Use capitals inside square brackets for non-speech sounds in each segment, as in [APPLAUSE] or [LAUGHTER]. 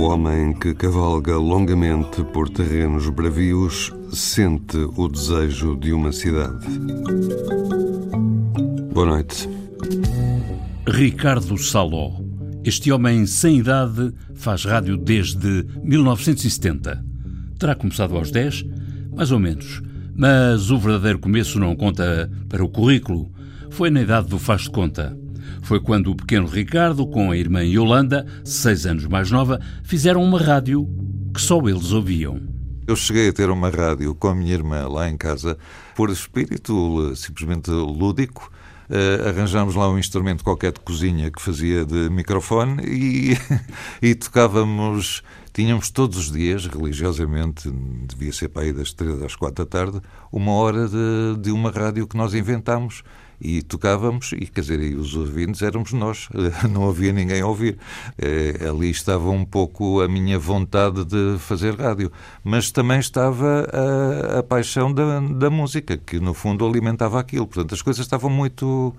O homem que cavalga longamente por terrenos bravios sente o desejo de uma cidade. Boa noite. Ricardo Saló. Este homem sem idade faz rádio desde 1970. Terá começado aos 10, mais ou menos. Mas o verdadeiro começo não conta para o currículo. Foi na idade do faz de conta. Foi quando o pequeno Ricardo, com a irmã Yolanda, seis anos mais nova, fizeram uma rádio que só eles ouviam. Eu cheguei a ter uma rádio com a minha irmã lá em casa por espírito simplesmente lúdico. Uh, arranjámos lá um instrumento qualquer de cozinha que fazia de microfone e, [LAUGHS] e tocávamos. Tínhamos todos os dias, religiosamente, devia ser para aí das três às quatro da tarde, uma hora de, de uma rádio que nós inventámos e tocávamos, e quer dizer, e os ouvintes éramos nós, [LAUGHS] não havia ninguém a ouvir. É, ali estava um pouco a minha vontade de fazer rádio, mas também estava a, a paixão da, da música, que no fundo alimentava aquilo. Portanto, as coisas estavam muito,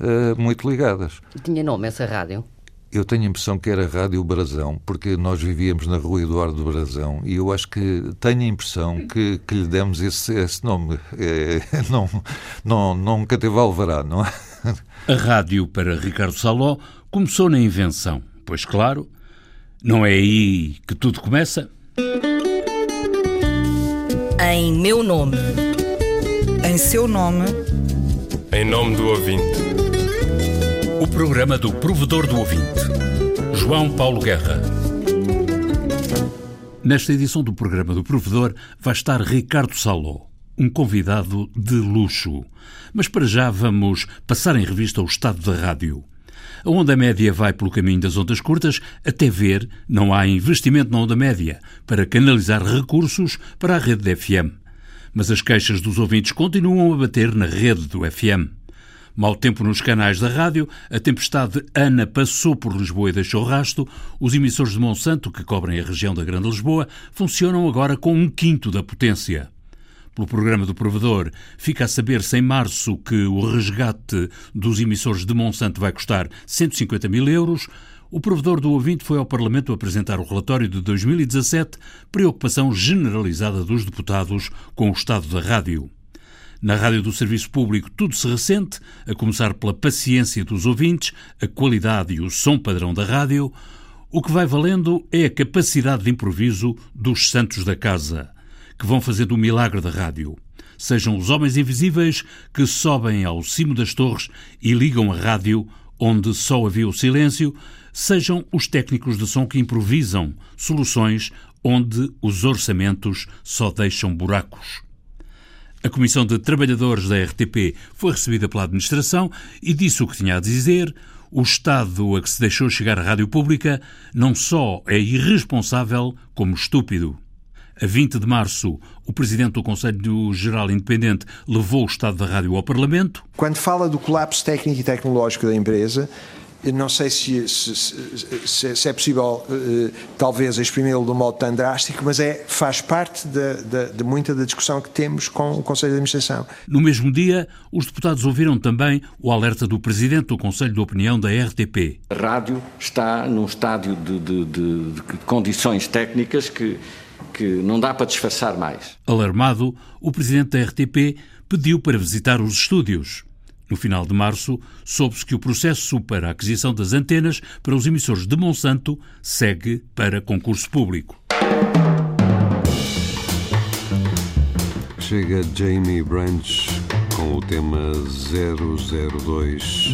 uh, muito ligadas. Tinha nome essa rádio? Eu tenho a impressão que era Rádio Brasão, porque nós vivíamos na rua Eduardo Brasão e eu acho que tenho a impressão que, que lhe demos esse, esse nome. É, [LAUGHS] não, não, nunca teve alvará, não é? A rádio para Ricardo Saló começou na invenção, pois claro, não é aí que tudo começa? Em meu nome. Em seu nome. Em nome do ouvinte. O programa do provedor do ouvinte, João Paulo Guerra. Nesta edição do programa do provedor vai estar Ricardo Saló, um convidado de luxo. Mas para já vamos passar em revista o estado da rádio. A onda média vai pelo caminho das ondas curtas, até ver não há investimento na onda média para canalizar recursos para a rede de FM. Mas as queixas dos ouvintes continuam a bater na rede do FM. Mau tempo nos canais da rádio, a tempestade Ana passou por Lisboa e deixou rasto, os emissores de Monsanto, que cobrem a região da Grande Lisboa, funcionam agora com um quinto da potência. Pelo programa do provedor, fica a saber-se em março que o resgate dos emissores de Monsanto vai custar 150 mil euros. O provedor do ouvinte foi ao Parlamento apresentar o relatório de 2017, preocupação generalizada dos deputados com o estado da rádio. Na rádio do Serviço Público tudo se ressente, a começar pela paciência dos ouvintes, a qualidade e o som padrão da rádio. O que vai valendo é a capacidade de improviso dos santos da casa, que vão fazendo o milagre da rádio. Sejam os homens invisíveis que sobem ao cimo das torres e ligam a rádio onde só havia o silêncio, sejam os técnicos de som que improvisam soluções onde os orçamentos só deixam buracos. A Comissão de Trabalhadores da RTP foi recebida pela Administração e disse o que tinha a dizer. O Estado a que se deixou chegar a rádio pública não só é irresponsável, como estúpido. A 20 de março, o Presidente do Conselho Geral Independente levou o Estado da Rádio ao Parlamento. Quando fala do colapso técnico e tecnológico da empresa, não sei se, se, se, se é possível, uh, talvez, exprimí-lo de um modo tão drástico, mas é, faz parte de, de, de, muita da discussão que temos com o Conselho de Administração. No mesmo dia, os deputados ouviram também o alerta do Presidente do Conselho de Opinião da RTP. A rádio está num estádio de, de condições técnicas que, que não dá para disfarçar mais. Alarmado, o Presidente da RTP pediu para visitar os estúdios. No final de março, soube-se que o processo para a aquisição das antenas para os emissores de Monsanto segue para concurso público. Chega Jamie Branch com o tema 002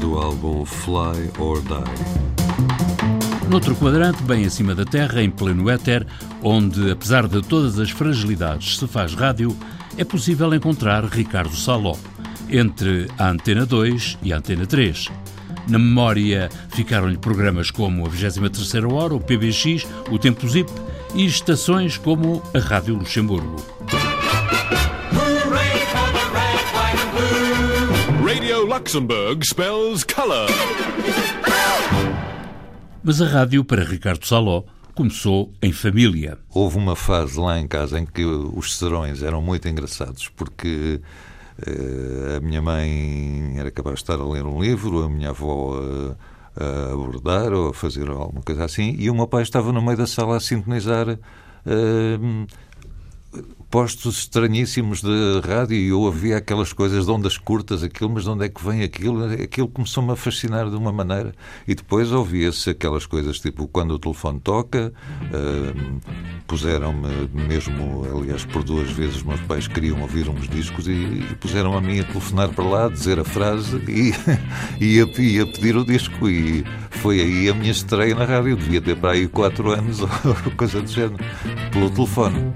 do álbum Fly or Die. Noutro quadrante, bem acima da Terra, em pleno éter, onde, apesar de todas as fragilidades, se faz rádio, é possível encontrar Ricardo Saló entre a Antena 2 e a Antena 3. Na memória ficaram-lhe programas como a 23 Hora, o PBX, o Tempo Zip e estações como a Rádio Luxemburgo. Radio Luxembourg spells color. Mas a rádio, para Ricardo Saló, começou em família. Houve uma fase lá em casa em que os serões eram muito engraçados, porque Uh, a minha mãe era capaz de estar a ler um livro, a minha avó uh, a abordar ou a fazer alguma coisa assim, e o meu pai estava no meio da sala a sintonizar uh, postos estranhíssimos de rádio e eu ouvia aquelas coisas de ondas curtas, aquilo, mas de onde é que vem aquilo? Aquilo começou-me a fascinar de uma maneira. E depois ouvia-se aquelas coisas tipo quando o telefone toca, uh, puseram-me mesmo, aliás, por duas vezes meus pais queriam ouvir uns discos e, e puseram a mim a telefonar para lá, dizer a frase e, [LAUGHS] e, a, e a pedir o disco. E foi aí a minha estreia na rádio. Devia ter para aí quatro anos [LAUGHS] ou coisa do género, pelo telefone.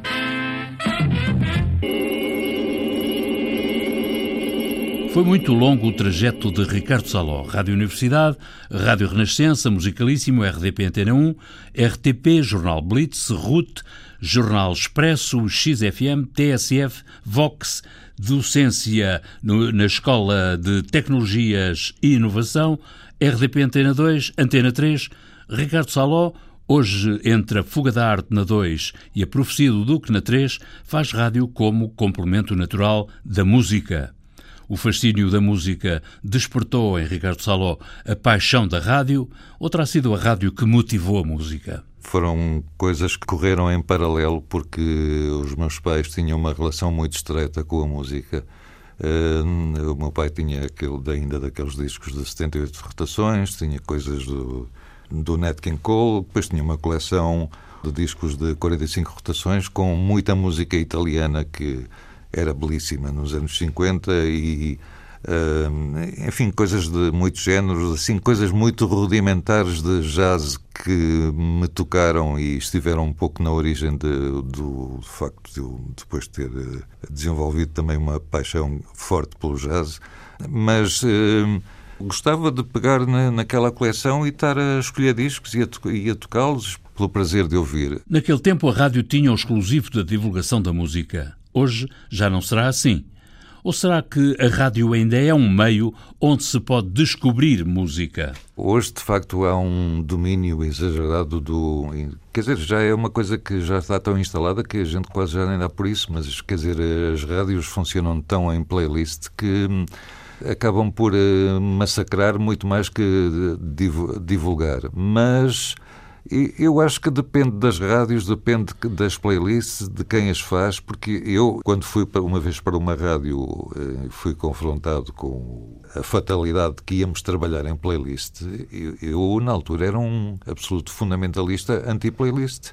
Foi muito longo o trajeto de Ricardo Saló, Rádio Universidade, Rádio Renascença, Musicalíssimo, RDP Antena 1, RTP, Jornal Blitz, RUT, Jornal Expresso, XFM, TSF, Vox, docência no, na Escola de Tecnologias e Inovação, RDP Antena 2, Antena 3, Ricardo Saló, Hoje, entre a Fuga da Arte na 2 e a Profecia do Duque na 3, faz rádio como complemento natural da música. O fascínio da música despertou em Ricardo Saló a paixão da rádio ou terá sido a rádio que motivou a música? Foram coisas que correram em paralelo porque os meus pais tinham uma relação muito estreita com a música. Uh, o meu pai tinha aquele, ainda daqueles discos de 78 rotações, tinha coisas do, do Nat King Cole, depois tinha uma coleção de discos de 45 rotações com muita música italiana que era belíssima nos anos 50 e uh, enfim, coisas de muitos géneros, assim, coisas muito rudimentares de jazz que me tocaram e estiveram um pouco na origem de, do, facto de eu depois ter eh, desenvolvido também uma paixão forte pelo jazz, mas uh, gostava de pegar na, naquela coleção e estar a escolher discos e a, e a tocá-los pelo prazer de ouvir. Naquele tempo a rádio tinha o exclusivo da divulgação da música. Hoje já não será assim. Ou será que a rádio ainda é um meio onde se pode descobrir música? Hoje, de facto, há um domínio exagerado do. Quer dizer, já é uma coisa que já está tão instalada que a gente quase já nem dá por isso, mas quer dizer, as rádios funcionam tão em playlist que hum, acabam por eh, massacrar muito mais que divulgar. Mas eu acho que depende das rádios, depende das playlists, de quem as faz, porque eu, quando fui uma vez para uma rádio, eh, fui confrontado com a fatalidade de que íamos trabalhar em playlist. Eu, na altura, era um absoluto fundamentalista anti-playlist.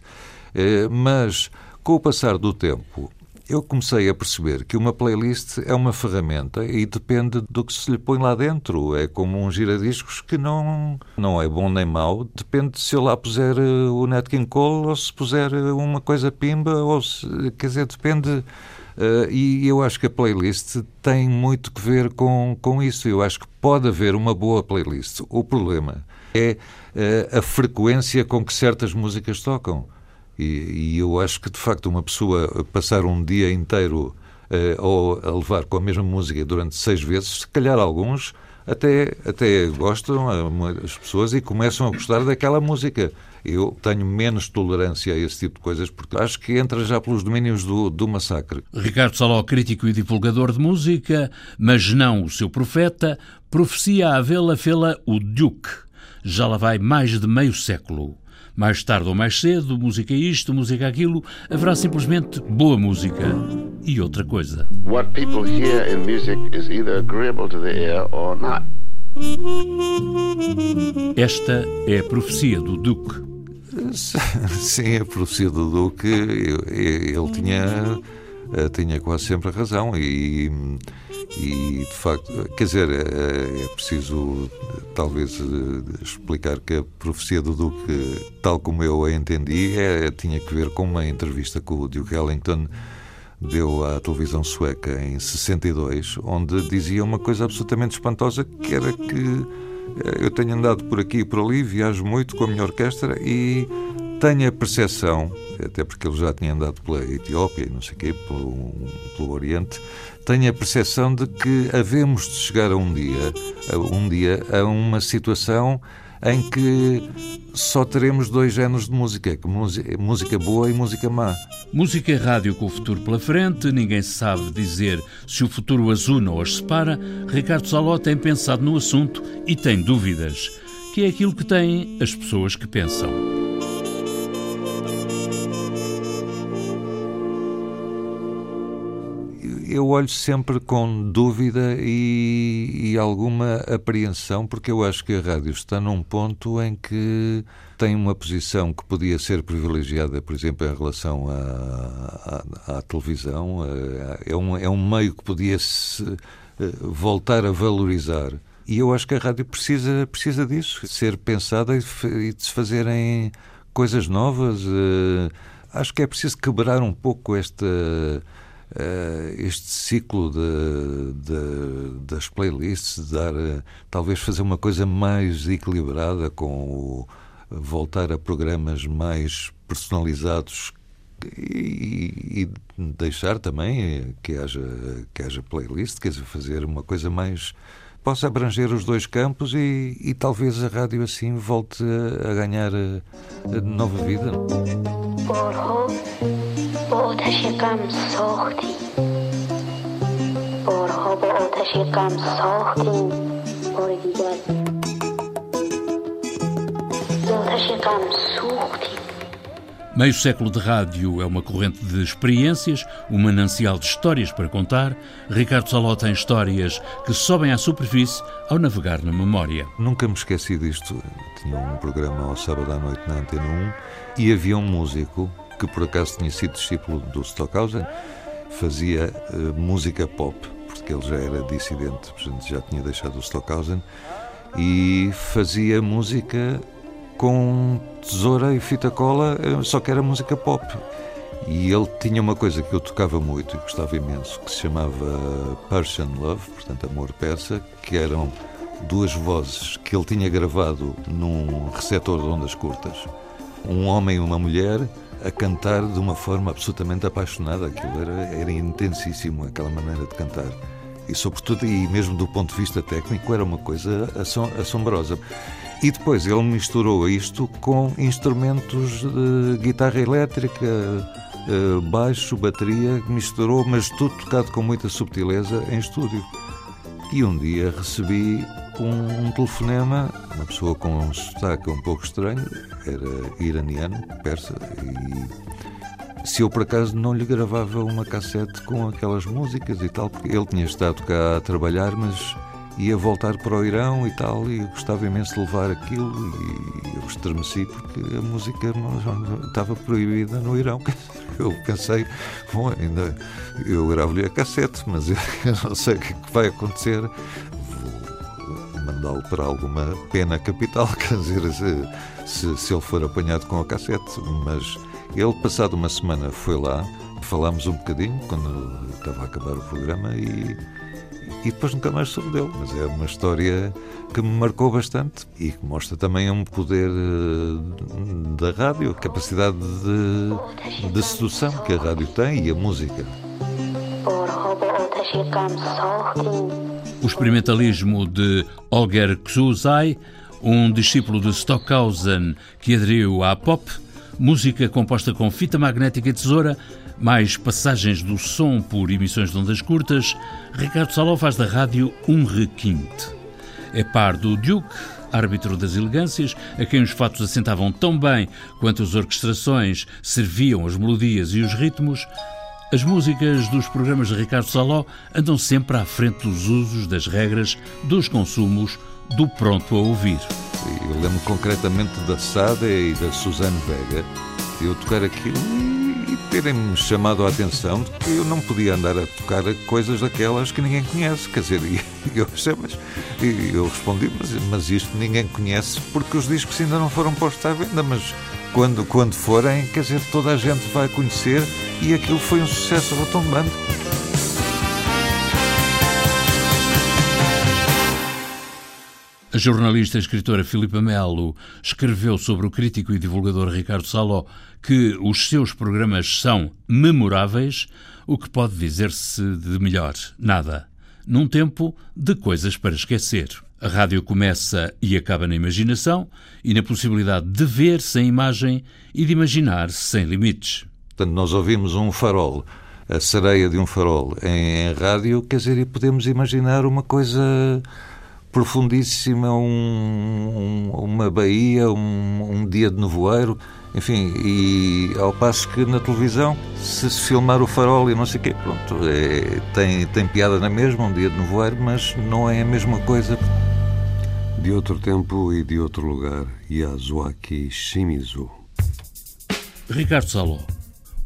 Eh, mas, com o passar do tempo, eu comecei a perceber que uma playlist é uma ferramenta e depende do que se lhe põe lá dentro. É como um giradiscos que não, não é bom nem mau. Depende se eu lá puser eh, o Nat King Cole ou se puser eh, uma coisa pimba, ou se, quer dizer, depende. Uh, e eu acho que a playlist tem muito que ver com, com isso. Eu acho que pode haver uma boa playlist. O problema é uh, a frequência com que certas músicas tocam. E, e, eu acho que, de facto, uma pessoa passar um dia inteiro uh, ou a levar com a mesma música durante seis vezes, se calhar alguns até, até gostam, as pessoas, e começam a gostar daquela música. Eu tenho menos tolerância a esse tipo de coisas porque acho que entra já pelos domínios do, do massacre. Ricardo Saló, crítico e divulgador de música, mas não o seu profeta, profecia a vê-la fê-la o Duke. Já lá vai mais de meio século. Mais tarde ou mais cedo, música isto, música aquilo, haverá simplesmente boa música e outra coisa. What people hear in music is either agreeable to the ear or not. Esta é a profecia do Duque. [LAUGHS] Sim, a profecia do Duque, ele tinha, eh, tinha quase sempre razão e e, de facto, quer dizer, é, é preciso talvez explicar que a profecia do Duque, tal como eu a entendi, é, tinha que ver com uma entrevista que o Duke Ellington deu à televisão sueca em 62, onde dizia uma coisa absolutamente espantosa, que era que eh, eu tenho andado por aqui e por ali, viajo muito com a minha orquestra e tenho a percepção, até porque ele já tinha andado pela Etiópia e não sei o quê, pelo, pelo Oriente, tenho a percepção de que havemos de chegar a um dia, a um dia a uma situação em que só teremos dois géneros de música, música boa e música má. Música e rádio com o futuro pela frente, ninguém sabe dizer se o futuro as une ou as separa. Ricardo Saló tem pensado no assunto e tem dúvidas. que é aquilo que têm as pessoas que pensam. Eu olho sempre com dúvida e, e, alguma apreensão, porque eu acho que a rádio está num ponto em que tem uma posição que podia ser privilegiada, por exemplo, em relação à, à, à televisão. É um, é um meio que podia se eh, voltar a valorizar. E eu acho que a rádio precisa, precisa disso, ser pensada e de se fazerem coisas novas. Eh, acho que é preciso quebrar um pouco esta este ciclo de, de, das playlists, dar, uh, talvez fazer uma coisa mais equilibrada com o, voltar a programas mais personalizados e, e, deixar também que haja, que haja playlist, quer dizer, fazer uma coisa mais. possa abranger os dois campos e, e talvez a rádio assim volte a, a ganhar a, a nova vida. آتشکم ساختی بارها با آتشکم ساختیم بار دیگر آتشکم سوختیم Meio século de rádio é uma corrente de experiências, um manancial de histórias para contar. Ricardo Saló tem histórias que sobem à superfície ao navegar na memória. Nunca me esqueci disto. Tinha um programa ao sábado à noite na Antena 1 e havia um músico que por acaso tinha sido discípulo do Stockhausen, fazia uh, música pop, porque ele já era dissidente, portanto já tinha deixado o Stockhausen, e fazia música com tesoura e fita cola, eh, só que era música pop. E ele tinha uma coisa que eu tocava muito e gostava imenso, que se chamava Persian Love, portanto amor persa, que eram duas vozes que ele tinha gravado num receptor de ondas curtas. Um homem e uma mulher a cantar de uma forma absolutamente apaixonada. Aquilo era, era intensíssimo, aquela maneira de cantar. E, sobretudo, e mesmo do ponto de vista técnico, era uma coisa assombrosa. E depois ele misturou isto com instrumentos de guitarra elétrica, eh, baixo, bateria, misturou, mas tudo tocado com muita subtileza em estúdio. E um dia recebi um, um telefonema, uma pessoa com um sotaque um pouco estranho, era iraniano, persa, e se eu por acaso não lhe gravava uma cassete com aquelas músicas e tal, porque ele tinha estado cá a trabalhar, mas ia voltar para o Irão e tal, e gostava imenso de levar aquilo, e eu estremeci porque a música não, estava proibida no Irão. [LAUGHS] Eu pensei, bom, ainda eu gravo-lhe a cassete, mas [LAUGHS] eu não sei o que, é que vai acontecer mandá-lo para alguma pena capital, [LAUGHS] quer dizer, se, se, ele for apanhado com a cassete. Mas ele, passado uma semana, foi lá, falámos um bocadinho, quando estava a acabar o programa, e, e depois nunca mais soube dele. Mas é uma história que me marcou bastante e que mostra também um poder eh, da rádio, a capacidade de, de sedução que a rádio tem e a música. O experimentalismo de Holger Ksuzai, um discípulo de Stockhausen que aderiu à pop, música composta com fita magnética e tesoura, mais passagens do som por emissões de ondas curtas, Ricardo Saló faz da rádio um requinte. É par do Duke, árbitro das elegâncias, a quem os fatos assentavam tão bem quanto as orquestrações serviam as melodias e os ritmos, as músicas dos programas de Ricardo Saló andam sempre à frente dos usos, das regras, dos consumos, do pronto a ouvir. Eu lembro concretamente da Sada e da Suzanne Vega, eu tocar aquilo e terem-me chamado a atenção de que eu não podia andar a tocar coisas daquelas que ninguém conhece. Quer dizer, e [LAUGHS] eu, mas, e eu respondi, mas, mas isto ninguém conhece porque os discos ainda não foram postos à venda, mas quando, quando forem, quer dizer, toda a gente vai conhecer e aquilo foi um sucesso retumbante. A jornalista e escritora Filipa Melo escreveu sobre o crítico e divulgador Ricardo Saló que os seus programas são memoráveis, o que pode dizer-se de melhor? Nada. Num tempo de coisas para esquecer. A rádio começa e acaba na imaginação e na possibilidade de ver sem imagem e de imaginar sem limites. Portanto, nós ouvimos um farol, a sereia de um farol em, em rádio, quer dizer, e podemos imaginar uma coisa profundíssima, um, um, uma baía, um, um dia de nevoeiro, enfim, e ao passo que na televisão, se se filmar o farol e não sei o quê, pronto, é, tem, tem piada na mesma, um dia de nevoeiro, mas não é a mesma coisa. De outro tempo e de outro lugar, Yasuaki Shimizu. Ricardo Saló.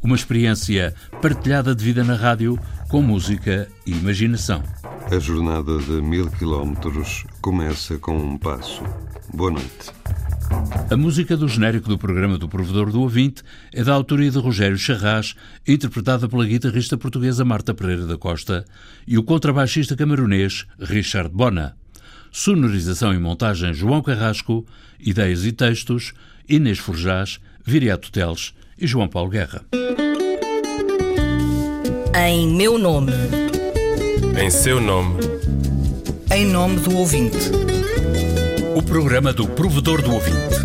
Uma experiência partilhada de vida na rádio com música e imaginação. A jornada de mil quilómetros começa com um passo. Boa noite. A música do genérico do programa do Provedor do Ouvinte é da autoria de Rogério Charras, interpretada pela guitarrista portuguesa Marta Pereira da Costa e o contrabaixista camerunês Richard Bona. Sonorização e montagem João Carrasco, ideias e textos Inês Forjás, Viriato Teles e João Paulo Guerra. Em meu nome. Em seu nome. Em nome do ouvinte. O programa do Provedor do Ouvinte.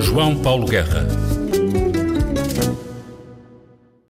João Paulo Guerra.